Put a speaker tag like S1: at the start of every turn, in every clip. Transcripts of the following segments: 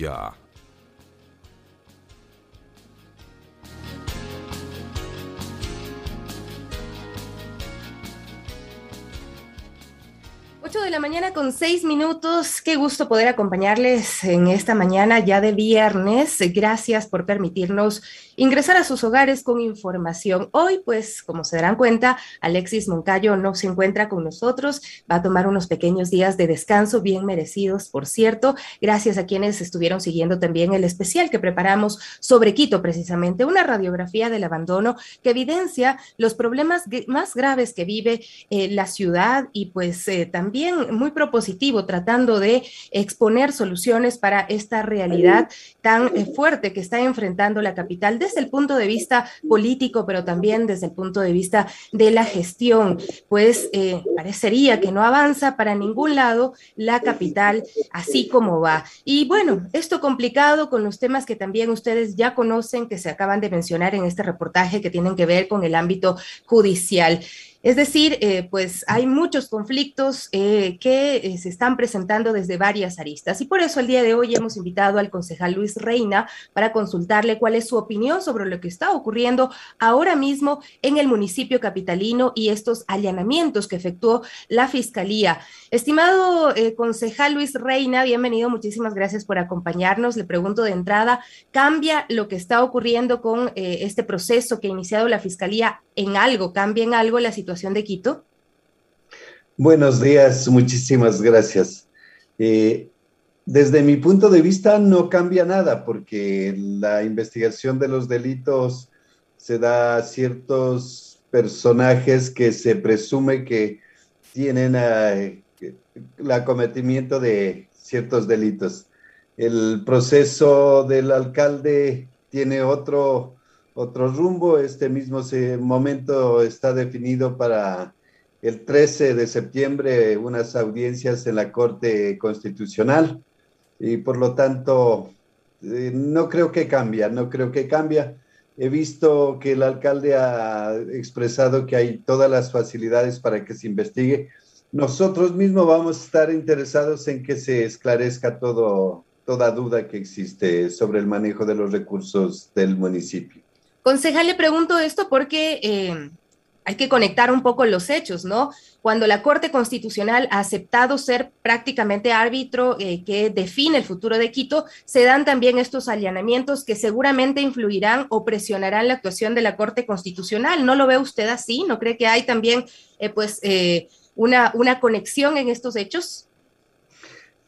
S1: Radio Pichincha
S2: 8 de la mañana con 6 minutos. Qué gusto poder acompañarles en esta mañana ya de viernes. Gracias por permitirnos ingresar a sus hogares con información. Hoy, pues, como se darán cuenta, Alexis Moncayo no se encuentra con nosotros. Va a tomar unos pequeños días de descanso, bien merecidos, por cierto. Gracias a quienes estuvieron siguiendo también el especial que preparamos sobre Quito, precisamente, una radiografía del abandono que evidencia los problemas más graves que vive eh, la ciudad y pues eh, también muy propositivo, tratando de exponer soluciones para esta realidad tan eh, fuerte que está enfrentando la capital desde el punto de vista político, pero también desde el punto de vista de la gestión, pues eh, parecería que no avanza para ningún lado la capital así como va. Y bueno, esto complicado con los temas que también ustedes ya conocen, que se acaban de mencionar en este reportaje, que tienen que ver con el ámbito judicial. Es decir, eh, pues hay muchos conflictos eh, que eh, se están presentando desde varias aristas y por eso el día de hoy hemos invitado al concejal Luis Reina para consultarle cuál es su opinión sobre lo que está ocurriendo ahora mismo en el municipio capitalino y estos allanamientos que efectuó la Fiscalía. Estimado concejal Luis Reina, bienvenido, muchísimas gracias por acompañarnos. Le pregunto de entrada, ¿cambia lo que está ocurriendo con este proceso que ha iniciado la Fiscalía en algo? ¿Cambia en algo la situación? de Quito?
S3: Buenos días, muchísimas gracias. Eh, desde mi punto de vista no cambia nada porque la investigación de los delitos se da a ciertos personajes que se presume que tienen eh, el acometimiento de ciertos delitos. El proceso del alcalde tiene otro otro rumbo. Este mismo momento está definido para el 13 de septiembre unas audiencias en la Corte Constitucional y por lo tanto eh, no creo que cambia, no creo que cambia. He visto que el alcalde ha expresado que hay todas las facilidades para que se investigue. Nosotros mismos vamos a estar interesados en que se esclarezca todo, toda duda que existe sobre el manejo de los recursos del municipio.
S2: Concejal, le pregunto esto porque eh, hay que conectar un poco los hechos, ¿no? Cuando la Corte Constitucional ha aceptado ser prácticamente árbitro eh, que define el futuro de Quito, se dan también estos allanamientos que seguramente influirán o presionarán la actuación de la Corte Constitucional. ¿No lo ve usted así? ¿No cree que hay también, eh, pues, una, una conexión en estos hechos?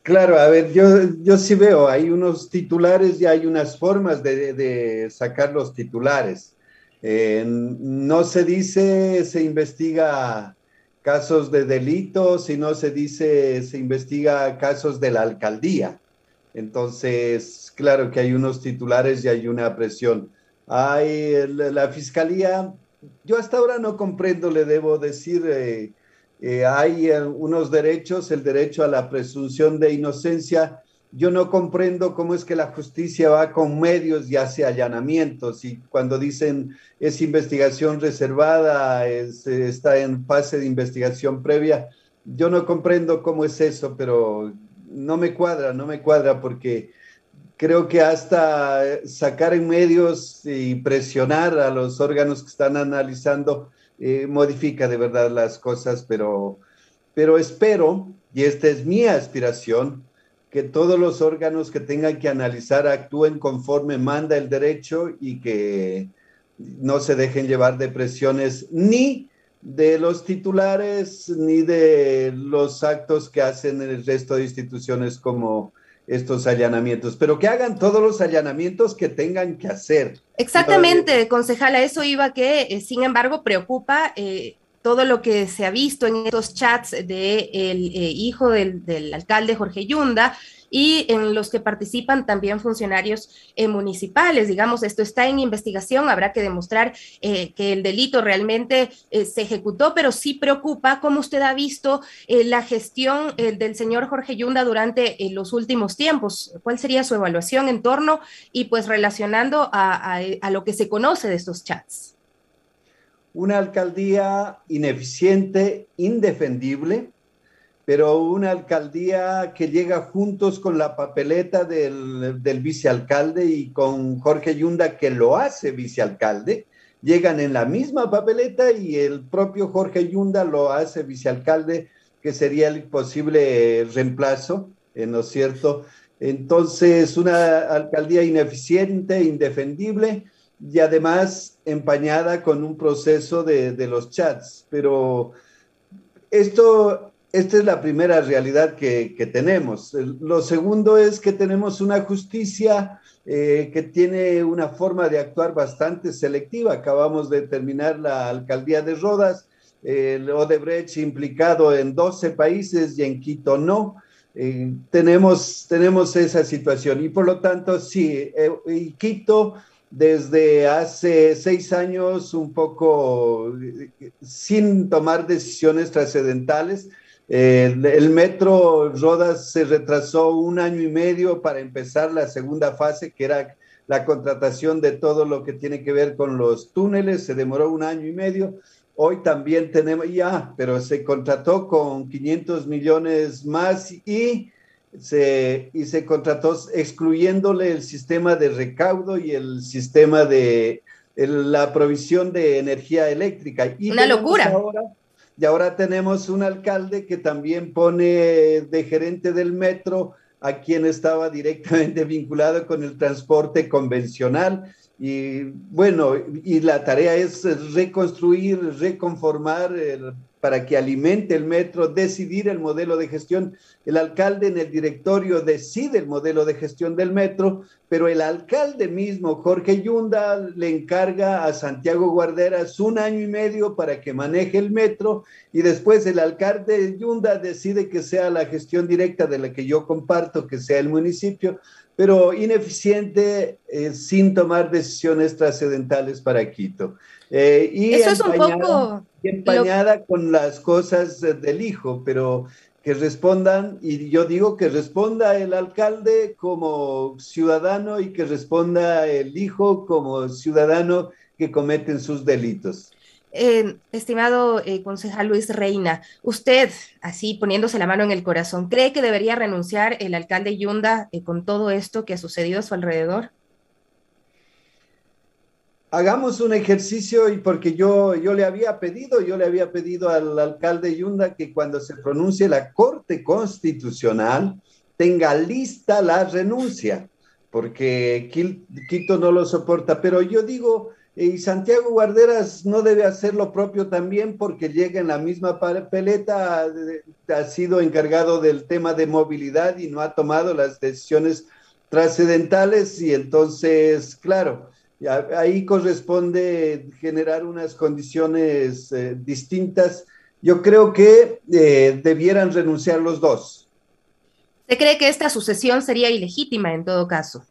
S3: Claro, a ver, yo, yo sí veo, hay unos titulares y hay unas formas de, sacar los titulares. Eh, no se dice, se investiga casos de delitos, sino se dice, se investiga casos de la alcaldía. Entonces, claro que hay unos titulares y hay una presión. Hay la fiscalía, yo hasta ahora no comprendo, le debo decir, eh, eh, hay unos derechos, el derecho a la presunción de inocencia. Yo no comprendo cómo es que la justicia va con medios y hace allanamientos y cuando dicen es investigación reservada, está en fase de investigación previa, yo no comprendo cómo es eso, pero no me cuadra, no me cuadra porque creo que hasta sacar en medios y presionar a los órganos que están analizando eh, modifica de verdad las cosas, pero, pero espero, y esta es mi aspiración, que todos los órganos que tengan que analizar actúen conforme manda el derecho y que no se dejen llevar de presiones ni de los titulares ni de los actos que hacen el resto de instituciones como estos allanamientos, pero que hagan todos los allanamientos que tengan que hacer.
S2: Exactamente, concejala, eso iba que, eh, sin embargo, preocupa eh, todo lo que se ha visto en estos chats del de eh, hijo del, alcalde Jorge Yunda, y en los que participan también funcionarios eh, municipales. Digamos, esto está en investigación, habrá que demostrar eh, que el delito realmente eh, se ejecutó, pero sí preocupa cómo usted ha visto la gestión del señor Jorge Yunda durante los últimos tiempos. ¿Cuál sería su evaluación en torno y pues relacionando a, a lo que se conoce de estos chats?
S3: Una alcaldía ineficiente, indefendible, pero una alcaldía que llega juntos con la papeleta del, del vicealcalde y con Jorge Yunda que lo hace vicealcalde, llegan en la misma papeleta y el propio Jorge Yunda lo hace vicealcalde, que sería el posible reemplazo, eh, ¿no es cierto? Entonces, una alcaldía ineficiente, indefendible y además empañada con un proceso de, de los chats. Pero esto, esta es la primera realidad que, tenemos. Lo segundo es que tenemos una justicia eh, que tiene una forma de actuar bastante selectiva. Acabamos de terminar la alcaldía de Rodas, el Odebrecht implicado en 12 países y en Quito no. Eh, tenemos, tenemos esa situación y por lo tanto sí, eh, Quito desde hace seis años un poco sin tomar decisiones trascendentales. El, el, metro Rodas se retrasó un año y medio para empezar la segunda fase, que era la contratación de todo lo que tiene que ver con los túneles, se demoró un año y medio. Hoy también tenemos, ya, pero se contrató con 500 millones más y se, y se contrató excluyéndole el sistema de recaudo y el sistema de el, la provisión de energía eléctrica. Y
S2: Una locura.
S3: Ahora, y ahora tenemos un alcalde que también pone de gerente del metro a quien estaba directamente vinculado con el transporte convencional y bueno, y la tarea es reconstruir, reconformar el, para que alimente el metro, decidir el modelo de gestión. El alcalde en el directorio decide el modelo de gestión del metro, pero el alcalde mismo, Jorge Yunda, le encarga a Santiago Guarderas un año y medio para que maneje el metro y después el alcalde Yunda decide que sea la gestión directa de la que yo comparto, que sea el municipio pero ineficiente eh, sin tomar decisiones trascendentales para Quito.
S2: Eh, y Eso es un poco...
S3: Empañada lo... con las cosas del hijo, pero que respondan, y yo digo que responda el alcalde como ciudadano y que responda el hijo como ciudadano que cometen sus delitos.
S2: Eh, estimado eh, concejal Luis Reina, usted, así poniéndose la mano en el corazón, ¿cree que debería renunciar el alcalde Yunda eh, con todo esto que ha sucedido a su alrededor?
S3: Hagamos un ejercicio y porque yo, yo le había pedido, yo le había pedido al alcalde Yunda que cuando se pronuncie la Corte Constitucional tenga lista la renuncia, porque Quito no lo soporta. Pero yo digo, y Santiago Guarderas no debe hacer lo propio también porque llega en la misma peleta, ha sido encargado del tema de movilidad y no ha tomado las decisiones trascendentales y entonces, claro, ahí corresponde generar unas condiciones eh, distintas. Yo creo que eh, debieran renunciar los dos.
S2: ¿Usted cree que esta sucesión sería ilegítima en todo caso?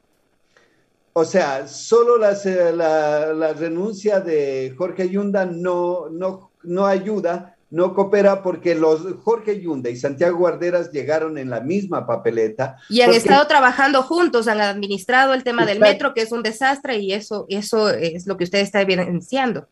S3: O sea, solo la, la, la, renuncia de Jorge Yunda no, no, no ayuda, no coopera porque los Jorge Yunda y Santiago Guarderas llegaron en la misma papeleta.
S2: Y han
S3: porque...
S2: estado trabajando juntos, han administrado el tema Exacto. del metro, que es un desastre, y eso, eso es lo que usted está evidenciando.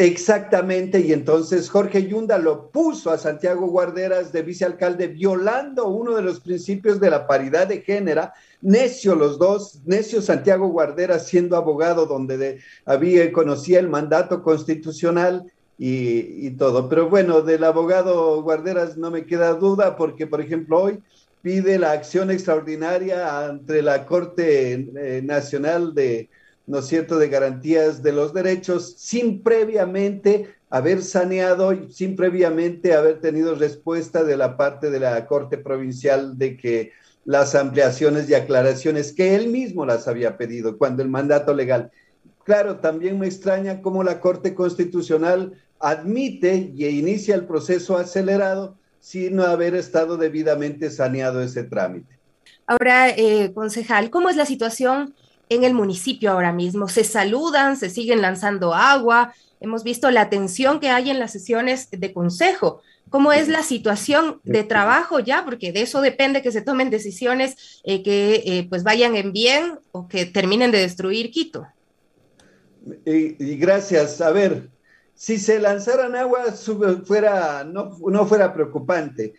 S3: Exactamente, y entonces Jorge Yunda lo puso a Santiago Guarderas de vicealcalde violando uno de los principios de la paridad de género, necio los dos, necio Santiago Guarderas siendo abogado donde de, había, conocía el mandato constitucional y, todo. Pero bueno, del abogado Guarderas no me queda duda porque, por ejemplo, hoy pide la acción extraordinaria ante la Corte eh, Nacional de ¿no es cierto?, de garantías de los derechos sin previamente haber saneado sin previamente haber tenido respuesta de la parte de la Corte Provincial de que las ampliaciones y aclaraciones que él mismo las había pedido cuando el mandato legal. Claro, también me extraña cómo la Corte Constitucional admite y inicia el proceso acelerado sin haber estado debidamente saneado ese trámite.
S2: Ahora, eh, concejal, ¿cómo es la situación en el municipio ahora mismo. Se saludan, se siguen lanzando agua. Hemos visto la tensión que hay en las sesiones de consejo. ¿Cómo es la situación de trabajo ya? Porque de eso depende que se tomen decisiones eh, que eh, pues vayan en bien o que terminen de destruir Quito.
S3: Y, y gracias. A ver, si se lanzaran agua fuera, no, no fuera preocupante.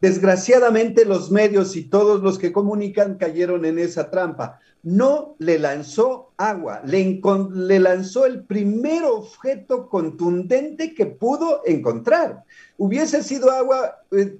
S3: Desgraciadamente los medios y todos los que comunican cayeron en esa trampa. No le lanzó agua, le, lanzó el primer objeto contundente que pudo encontrar. Hubiese sido agua, eh,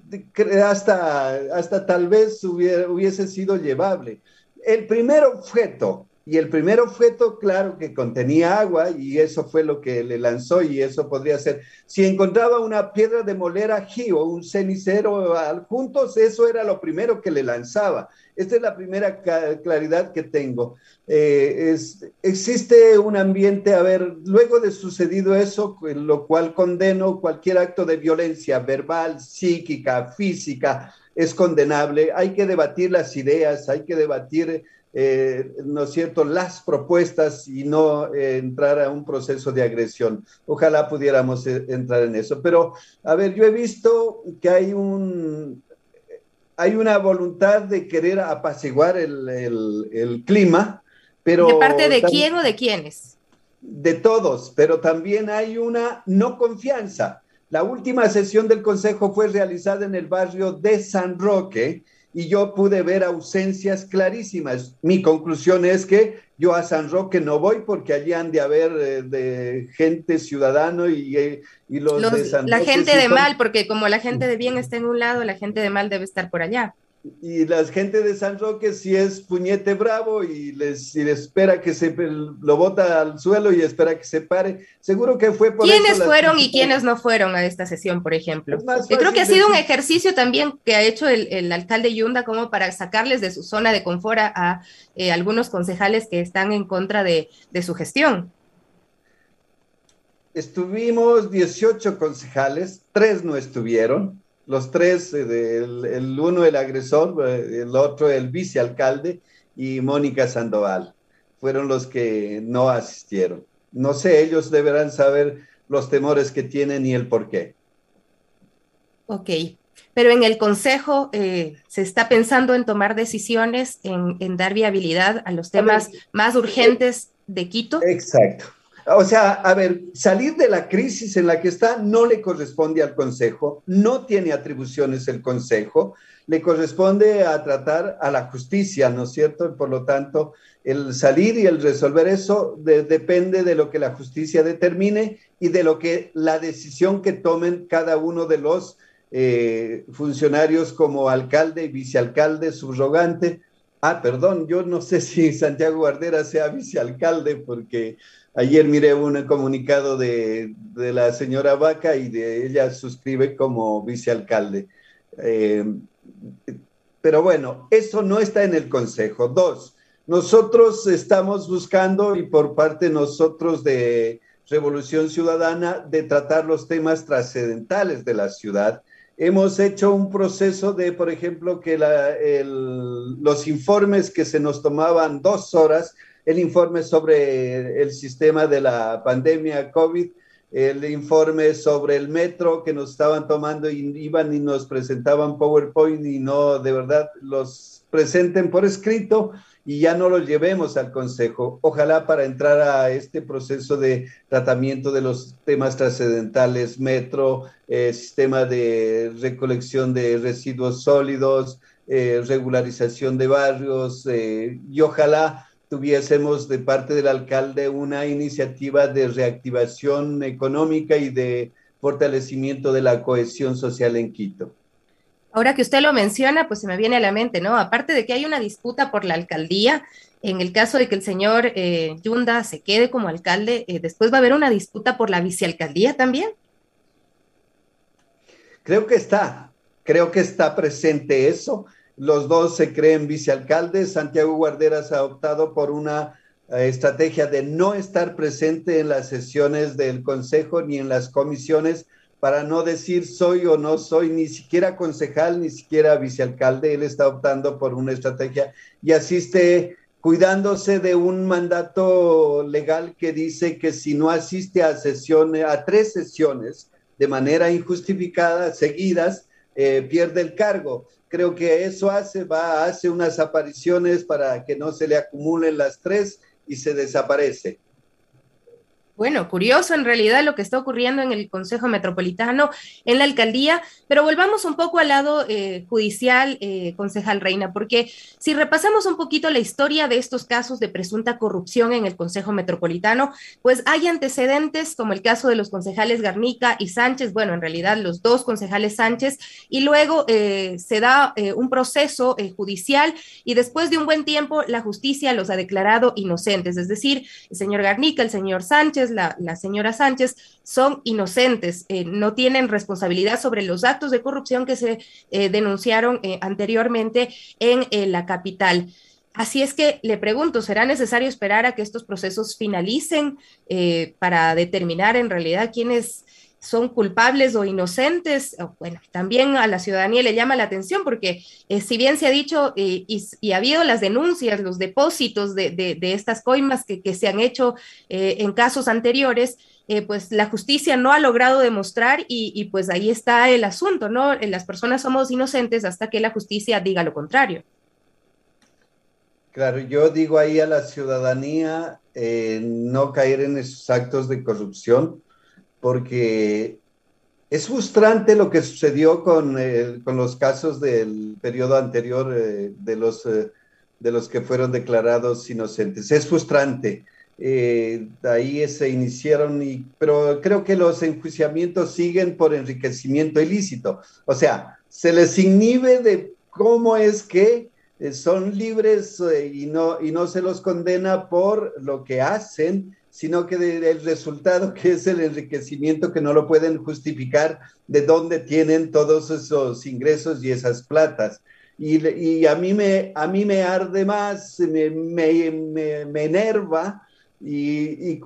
S3: hasta, hasta tal vez hubiese sido llevable. El primer objeto y el primer objeto, claro que contenía agua y eso fue lo que le lanzó y eso podría ser. Si encontraba una piedra de molera aquí o un cenicero juntos, eso era lo primero que le lanzaba. Esta es la primera claridad que tengo. Eh, es, existe un ambiente, a ver, luego de sucedido eso, lo cual condeno cualquier acto de violencia verbal, psíquica, física, es condenable. Hay que debatir las ideas, hay que debatir eh, ¿no es cierto?, las propuestas y no eh, entrar a un proceso de agresión. Ojalá pudiéramos eh, entrar en eso. Pero, a ver, yo he visto que hay un... Hay una voluntad de querer apaciguar el, el, clima, pero...
S2: ¿De parte de quién o de quiénes?
S3: De todos, pero también hay una no confianza. La última sesión del Consejo fue realizada en el barrio de San Roque, y yo pude ver ausencias clarísimas. Mi conclusión es que yo a San Roque no voy porque allí han de haber eh, de gente ciudadano y, eh, y los, de San
S2: La gente de mal, porque como la gente de bien está en un lado, la gente de mal debe estar por allá
S3: y la gente de San Roque si es puñete bravo y les, espera que se lo bota al suelo y espera que se pare. Seguro que fue
S2: por ¿Quiénes fueron y quiénes no fueron a esta sesión, por ejemplo? Yo creo que ha sido un ejercicio también que ha hecho el, alcalde Yunda como para sacarles de su zona de confort a, eh, algunos concejales que están en contra de, de su gestión.
S3: Estuvimos 18 concejales, tres no estuvieron los tres, eh, el, uno el agresor, eh, el otro el vicealcalde y Mónica Sandoval, fueron los que no asistieron. No sé, ellos deberán saber los temores que tienen y el por qué.
S2: Ok, pero en el Consejo eh, se está pensando en tomar decisiones, en, en dar viabilidad a los temas más urgentes de Quito.
S3: Exacto. O sea, a ver, salir de la crisis en la que está no le corresponde al Consejo, no tiene atribuciones el Consejo, le corresponde a tratar a la justicia, ¿no es cierto? Por lo tanto, el salir y el resolver eso depende de lo que la justicia determine y de lo que la decisión que tomen cada uno de los eh, funcionarios como alcalde, y vicealcalde, subrogante. Ah, perdón, yo no sé si Santiago Guardera sea vicealcalde porque Ayer miré un comunicado de, la señora Vaca y de ella suscribe como vicealcalde. Eh, pero bueno, eso no está en el Consejo. Dos, nosotros estamos buscando y por parte nosotros de Revolución Ciudadana de tratar los temas trascendentales de la ciudad. Hemos hecho un proceso de, por ejemplo, que los informes que se nos tomaban dos horas, el informe sobre el sistema de la pandemia COVID, el informe sobre el metro que nos estaban tomando y iban y nos presentaban PowerPoint y no de verdad los presenten por escrito y ya no los llevemos al Consejo. Ojalá para entrar a este proceso de tratamiento de los temas trascendentales, metro, eh, sistema de recolección de residuos sólidos, eh, regularización de barrios eh, y ojalá tuviésemos de parte del alcalde una iniciativa de reactivación económica y de fortalecimiento de la cohesión social en Quito.
S2: Ahora que usted lo menciona, pues se me viene a la mente, ¿no? Aparte de que hay una disputa por la alcaldía, en el caso de que el señor eh, Yunda se quede como alcalde, eh, después va a haber una disputa por la vicealcaldía también.
S3: Creo que está, creo que está presente eso. Los dos se creen vicealcaldes. Santiago Guarderas ha optado por una eh, estrategia de no estar presente en las sesiones del Consejo ni en las comisiones para no decir soy o no soy ni siquiera concejal, ni siquiera vicealcalde. Él está optando por una estrategia y asiste cuidándose de un mandato legal que dice que si no asiste a sesiones, a tres sesiones de manera injustificada, seguidas, eh, pierde el cargo creo que eso hace, va, hace unas apariciones para que no se le acumulen las tres y se desaparece.
S2: Bueno, curioso en realidad lo que está ocurriendo en el Consejo Metropolitano, en la alcaldía, pero volvamos un poco al lado eh, judicial, eh, concejal Reina, porque si repasamos un poquito la historia de estos casos de presunta corrupción en el Consejo Metropolitano, pues hay antecedentes como el caso de los concejales Garnica y Sánchez, bueno, en realidad los dos concejales Sánchez, y luego eh, se da un proceso judicial y después de un buen tiempo la justicia los ha declarado inocentes, es decir, el señor Garnica, el señor Sánchez, la, señora Sánchez, son inocentes, eh, no tienen responsabilidad sobre los actos de corrupción que se eh, denunciaron eh, anteriormente en la capital. Así es que le pregunto, ¿será necesario esperar a que estos procesos finalicen para determinar en realidad quiénes son culpables o inocentes, bueno, también a la ciudadanía le llama la atención porque eh, si bien se ha dicho eh, y, ha habido las denuncias, los depósitos de, estas coimas que, se han hecho eh, en casos anteriores, pues la justicia no ha logrado demostrar y, y, pues ahí está el asunto, ¿no? Las personas somos inocentes hasta que la justicia diga lo contrario.
S3: Claro, yo digo ahí a la ciudadanía no caer en esos actos de corrupción porque es frustrante lo que sucedió con, eh, los casos del periodo anterior eh, de, los, eh, de los que fueron declarados inocentes. Es frustrante. ahí se iniciaron, y, pero creo que los enjuiciamientos siguen por enriquecimiento ilícito. O sea, se les inhibe de cómo es que son libres y, no, y no se los condena por lo que hacen, sino que del resultado que es el enriquecimiento que no lo pueden justificar de dónde tienen todos esos ingresos y esas platas. Y, a, mí me, a mí me arde más, me, me, enerva, y,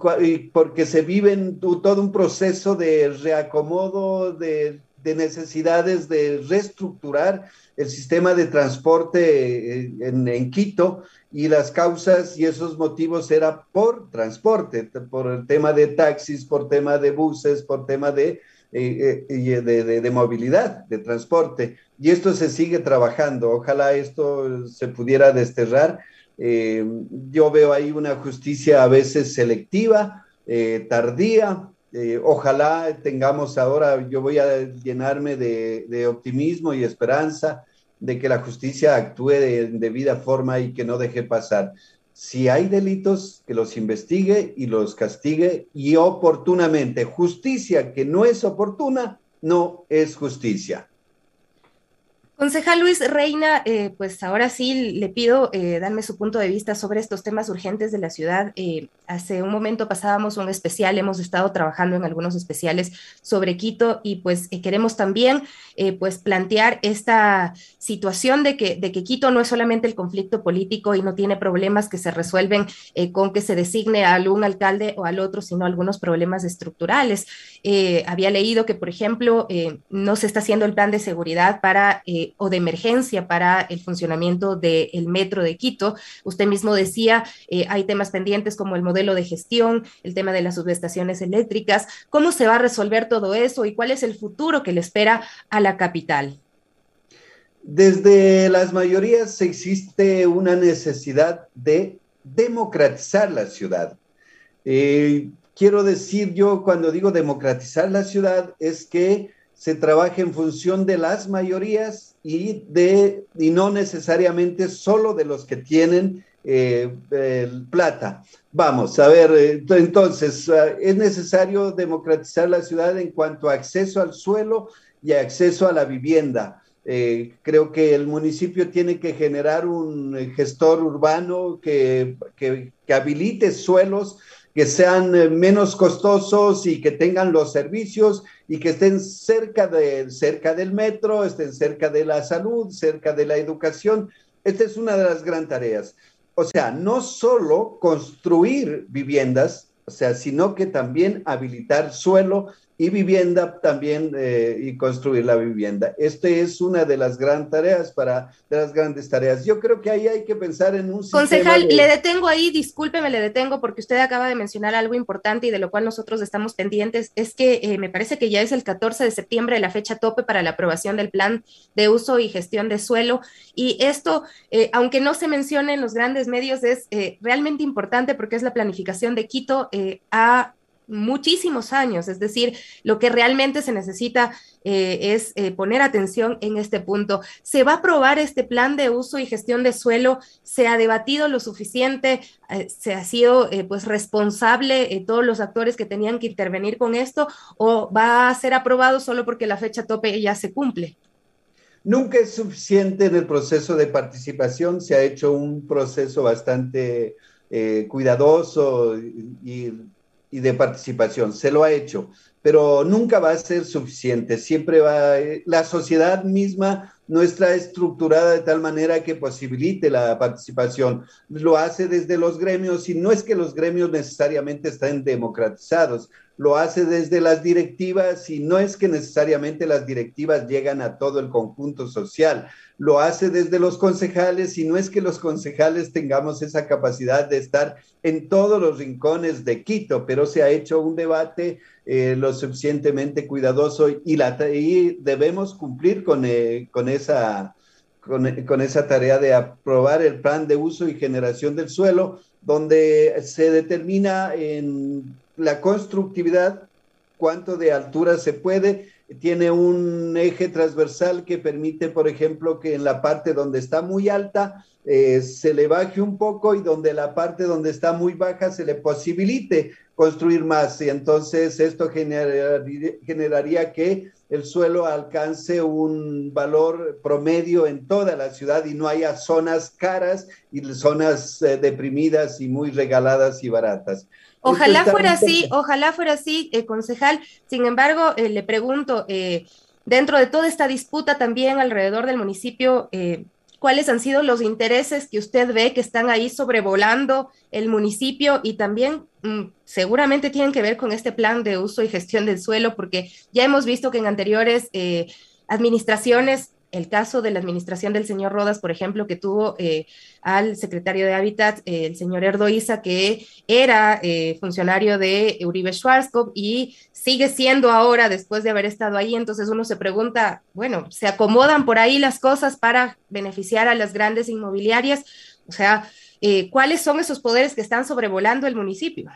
S3: porque se vive todo un proceso de reacomodo, de, de necesidades de reestructurar el sistema de transporte eh, en, Quito y las causas y esos motivos era por transporte, por el tema de taxis, por tema de buses, por tema de, eh, eh, de, movilidad, de transporte. Y esto se sigue trabajando. Ojalá esto se pudiera desterrar. yo veo ahí una justicia a veces selectiva, tardía, ojalá tengamos ahora, yo voy a llenarme de, optimismo y esperanza de que la justicia actúe de debida forma y que no deje pasar. Si hay delitos, que los investigue y los castigue y oportunamente. Justicia que no es oportuna, no es justicia.
S2: Concejal Luis Reina, eh, pues ahora sí le pido eh, darme su punto de vista sobre estos temas urgentes de la ciudad. Eh, hace un momento pasábamos un especial, hemos estado trabajando en algunos especiales sobre Quito y pues queremos también pues plantear esta situación de que, de que Quito no es solamente el conflicto político y no tiene problemas que se resuelven con que se designe a algún alcalde o al otro, sino algunos problemas estructurales. había leído que, por ejemplo, no se está haciendo el plan de seguridad para o de emergencia para el funcionamiento del metro de Quito. Usted mismo decía, eh, hay temas pendientes como el modelo de gestión, el tema de las subestaciones eléctricas. ¿Cómo se va a resolver todo eso y cuál es el futuro que le espera a la capital?
S3: Desde las mayorías existe una necesidad de democratizar la ciudad. Eh, quiero decir yo cuando digo democratizar la ciudad es que se trabaja en función de las mayorías y, de, y no necesariamente solo de los que tienen eh, plata. Vamos, a ver, eh, entonces, eh, es necesario democratizar la ciudad en cuanto a acceso al suelo y acceso a la vivienda. creo que el municipio tiene que generar un gestor urbano que, que habilite suelos que sean eh, menos costosos y que tengan los servicios y que estén cerca, de, cerca del metro, estén cerca de la salud, cerca de la educación. Esta es una de las gran tareas. O sea, no solo construir viviendas, o sea, sino que también habilitar suelo y vivienda también eh, y construir la vivienda. Esta es una de las grandes tareas para de las grandes tareas. Yo creo que ahí hay que pensar en un
S2: Concejal, le detengo ahí, discúlpeme, le detengo porque usted acaba de mencionar algo importante y de lo cual nosotros estamos pendientes. Es que eh, me parece que ya es el 14 de septiembre la fecha tope para la aprobación del plan de uso y gestión de suelo. Y esto, eh, aunque no se mencione en los grandes medios, es realmente importante porque es la planificación de Quito a muchísimos años, es decir, lo que realmente se necesita eh, es eh, poner atención en este punto. ¿Se va a aprobar este plan de uso y gestión de suelo? ¿Se ha debatido lo suficiente? Eh, ¿Se ha sido pues responsable todos los actores que tenían que intervenir con esto? ¿O va a ser aprobado solo porque la fecha tope ya se cumple?
S3: Nunca es suficiente en el proceso de participación, se ha hecho un proceso bastante cuidadoso y y de participación, se lo ha hecho, pero nunca va a ser suficiente, siempre va, la sociedad misma no está estructurada de tal manera que posibilite la participación, lo hace desde los gremios y no es que los gremios necesariamente estén democratizados, lo hace desde las directivas y no es que necesariamente las directivas llegan a todo el conjunto social, lo hace desde los concejales y no es que los concejales tengamos esa capacidad de estar en todos los rincones de Quito, pero se ha hecho un debate eh, lo suficientemente cuidadoso y, la, y debemos cumplir con, eh, con esa... Con, con, esa tarea de aprobar el plan de uso y generación del suelo, donde se determina en la constructividad cuánto de altura se puede tiene un eje transversal que permite, por ejemplo, que en la parte donde está muy alta eh, se le baje un poco y donde la parte donde está muy baja se le posibilite construir más. Y entonces esto generaría, que el suelo alcance un valor promedio en toda la ciudad y no haya zonas caras y zonas eh, deprimidas y muy regaladas y baratas.
S2: Ojalá fuera así, ojalá fuera así, eh, concejal. Sin embargo, eh, le pregunto, eh, dentro de toda esta disputa también alrededor del municipio, ¿cuáles han sido los intereses que usted ve que están ahí sobrevolando el municipio y también mm, seguramente tienen que ver con este plan de uso y gestión del suelo? Porque ya hemos visto que en anteriores administraciones el caso de la administración del señor Rodas, por ejemplo, que tuvo eh, al secretario de Hábitat, eh, el señor Erdoiza, que era eh, funcionario de Uribe Schwarzkopf y sigue siendo ahora después de haber estado ahí. Entonces uno se pregunta, bueno, ¿se acomodan por ahí las cosas para beneficiar a las grandes inmobiliarias? O sea, ¿cuáles son esos poderes que están sobrevolando el municipio?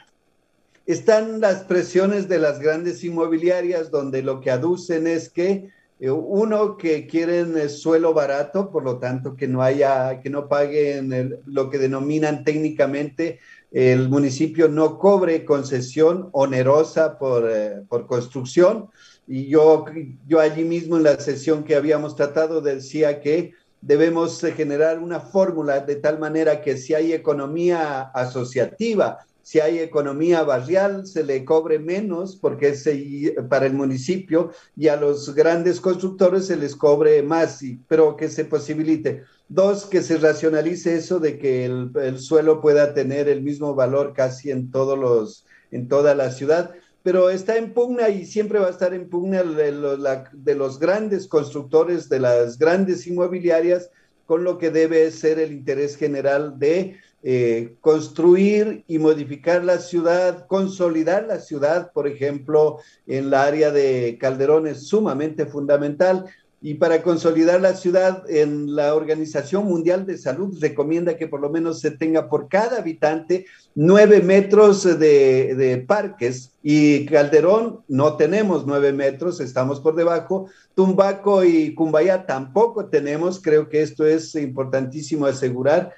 S3: Están las presiones de las grandes inmobiliarias donde lo que aducen es que uno, que quieren suelo barato, por lo tanto, que no haya, que no paguen lo que denominan técnicamente el municipio no cobre concesión onerosa por, eh, por construcción. Y yo, yo allí mismo en la sesión que habíamos tratado decía que debemos generar una fórmula de tal manera que si hay economía asociativa, si hay economía barrial, se le cobre menos porque es para el municipio y a los grandes constructores se les cobre más, pero que se posibilite. Dos, que se racionalice eso de que el, suelo pueda tener el mismo valor casi en, todos los, en toda la ciudad, pero está en pugna y siempre va a estar en pugna de los grandes constructores, de las grandes inmobiliarias, con lo que debe ser el interés general de eh, construir y modificar la ciudad, consolidar la ciudad, por ejemplo, en la área de Calderón es sumamente fundamental. Y para consolidar la ciudad, en la Organización Mundial de Salud recomienda que por lo menos se tenga por cada habitante nueve metros de, de, parques y Calderón no tenemos nueve metros, estamos por debajo. Tumbaco y Cumbaya tampoco tenemos, creo que esto es importantísimo asegurar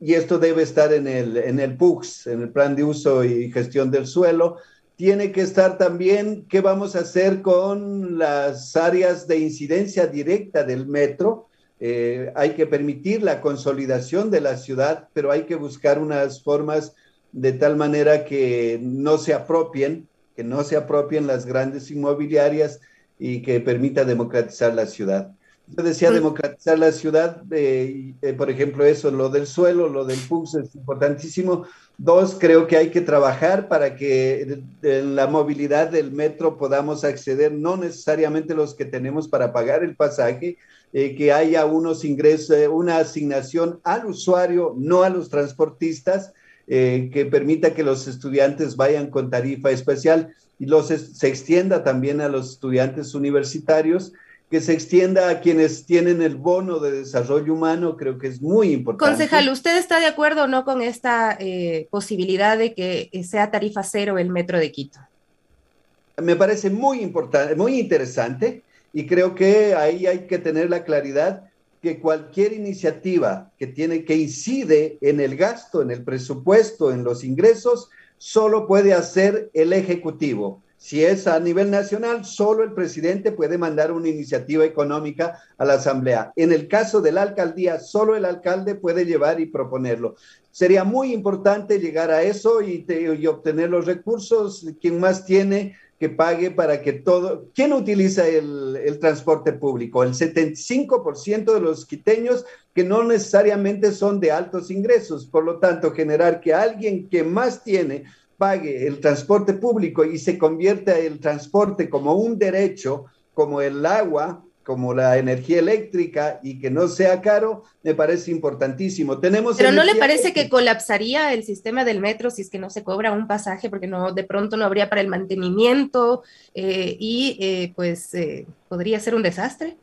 S3: y esto debe estar en el, en el PUX, en el plan de uso y gestión del suelo. Tiene que estar también qué vamos a hacer con las áreas de incidencia directa del metro. Eh, hay que permitir la consolidación de la ciudad, pero hay que buscar unas formas de tal manera que no se apropien, que no se apropien las grandes inmobiliarias y que permita democratizar la ciudad. Yo decía democratizar la ciudad, eh, eh, por ejemplo, eso, lo del suelo, lo del PUS es importantísimo. Dos, creo que hay que trabajar para que en la movilidad del metro podamos acceder, no necesariamente los que tenemos para pagar el pasaje, eh, que haya unos ingresos, una asignación al usuario, no a los transportistas, que permita que los estudiantes vayan con tarifa especial y los, se extienda también a los estudiantes universitarios que se extienda a quienes tienen el bono de desarrollo humano, creo que es muy importante.
S2: Concejal, ¿usted está de acuerdo o no con esta eh, posibilidad de que sea tarifa cero el metro de Quito?
S3: me parece muy importante, muy interesante y creo que ahí hay que tener la claridad que cualquier iniciativa que tiene que incide en el gasto, en el presupuesto, en los ingresos, solo puede hacer el ejecutivo. Si es a nivel nacional, solo el presidente puede mandar una iniciativa económica a la asamblea. En el caso de la alcaldía, solo el alcalde puede llevar y proponerlo. Sería muy importante llegar a eso y, obtener los recursos. Quien más tiene, que pague para que todo... ¿Quién utiliza el, el transporte público? El 75% de los quiteños que no necesariamente son de altos ingresos. Por lo tanto, generar que alguien que más tiene pague el transporte público y se convierta el transporte como un derecho, como el agua, como la energía eléctrica y que no sea caro, me parece importantísimo. Tenemos
S2: Pero no le parece que colapsaría el sistema del metro si es que no se cobra un pasaje, porque no de pronto no habría para el mantenimiento eh, y eh, pues eh, podría ser un desastre.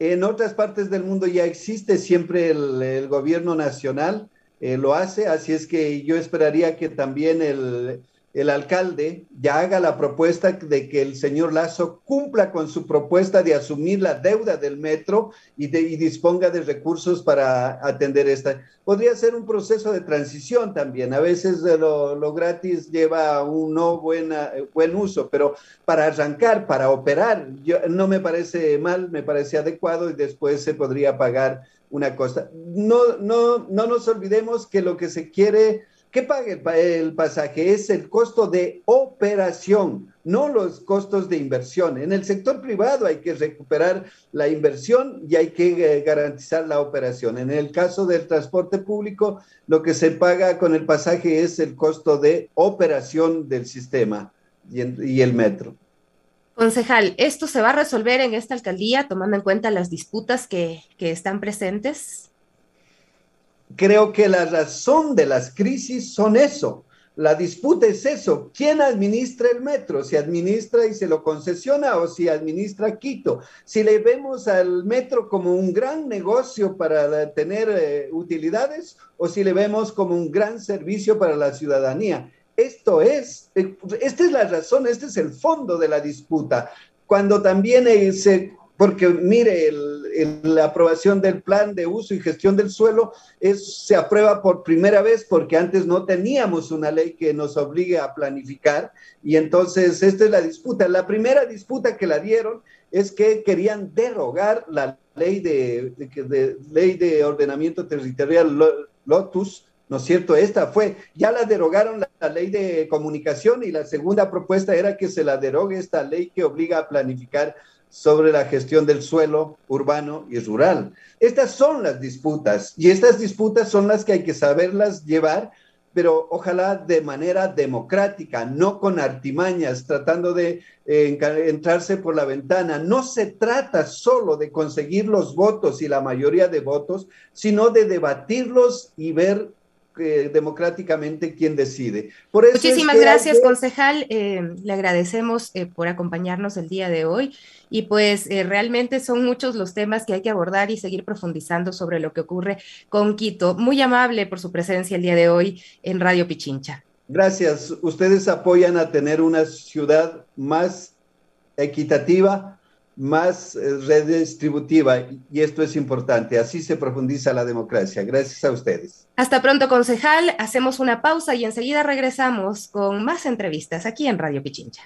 S3: En otras partes del mundo ya existe siempre el gobierno nacional eh, lo hace, así es que yo esperaría que también el, el alcalde ya haga la propuesta de que el señor Lazo cumpla con su propuesta de asumir la deuda del metro y, disponga de recursos para atender esta. Podría ser un proceso de transición también. A veces lo, lo gratis lleva un no buena, buen uso, pero para arrancar, para operar, yo, no me parece mal, me parece adecuado y después se podría pagar una cosa. No, no, no nos olvidemos que lo que se quiere ¿Qué paga el, pasaje? Es el costo de operación, no los costos de inversión. En el sector privado hay que recuperar la inversión y hay que eh, garantizar la operación. En el caso del transporte público, lo que se paga con el pasaje es el costo de operación del sistema y, el metro.
S2: Concejal, ¿esto se va a resolver en esta alcaldía tomando en cuenta las disputas que, están presentes?
S3: creo que la razón de las crisis son eso. La disputa es eso. ¿Quién administra el metro? ¿Si administra y se lo concesiona o si administra Quito? Si le vemos al metro como un gran negocio para tener eh, utilidades o si le vemos como un gran servicio para la ciudadanía. Esto es, eh, esta es la razón, este es el fondo de la disputa. Cuando también se porque mire, la aprobación del plan de uso y gestión del suelo es, se aprueba por primera vez porque antes no teníamos una ley que nos obligue a planificar y entonces esta es la disputa. La primera disputa que la dieron es que querían derogar la ley de ley de ordenamiento territorial Lotus, ¿no es cierto? Esta fue, ya la derogaron la, ley de comunicación y la segunda propuesta era que se la derogue esta ley que obliga a planificar sobre la gestión del suelo urbano y rural. Estas son las disputas y estas disputas son las que hay que saberlas llevar, pero ojalá de manera democrática, no con artimañas, tratando de eh, entrarse por la ventana. No se trata solo de conseguir los votos y la mayoría de votos, sino de debatirlos y ver democráticamente quién decide.
S2: Por Muchísimas gracias, concejal. Eh, le agradecemos eh, por acompañarnos el día de hoy y pues eh, realmente son muchos los temas que hay que abordar y seguir profundizando sobre lo que ocurre con Quito. Muy amable por su presencia el día de hoy en Radio Pichincha.
S3: Gracias. Ustedes apoyan a tener una ciudad más equitativa, más eh, redistributiva y esto es importante. Así se profundiza la democracia. Gracias a ustedes.
S2: Hasta pronto, concejal. Hacemos una pausa y enseguida regresamos con más entrevistas aquí en Radio Pichincha.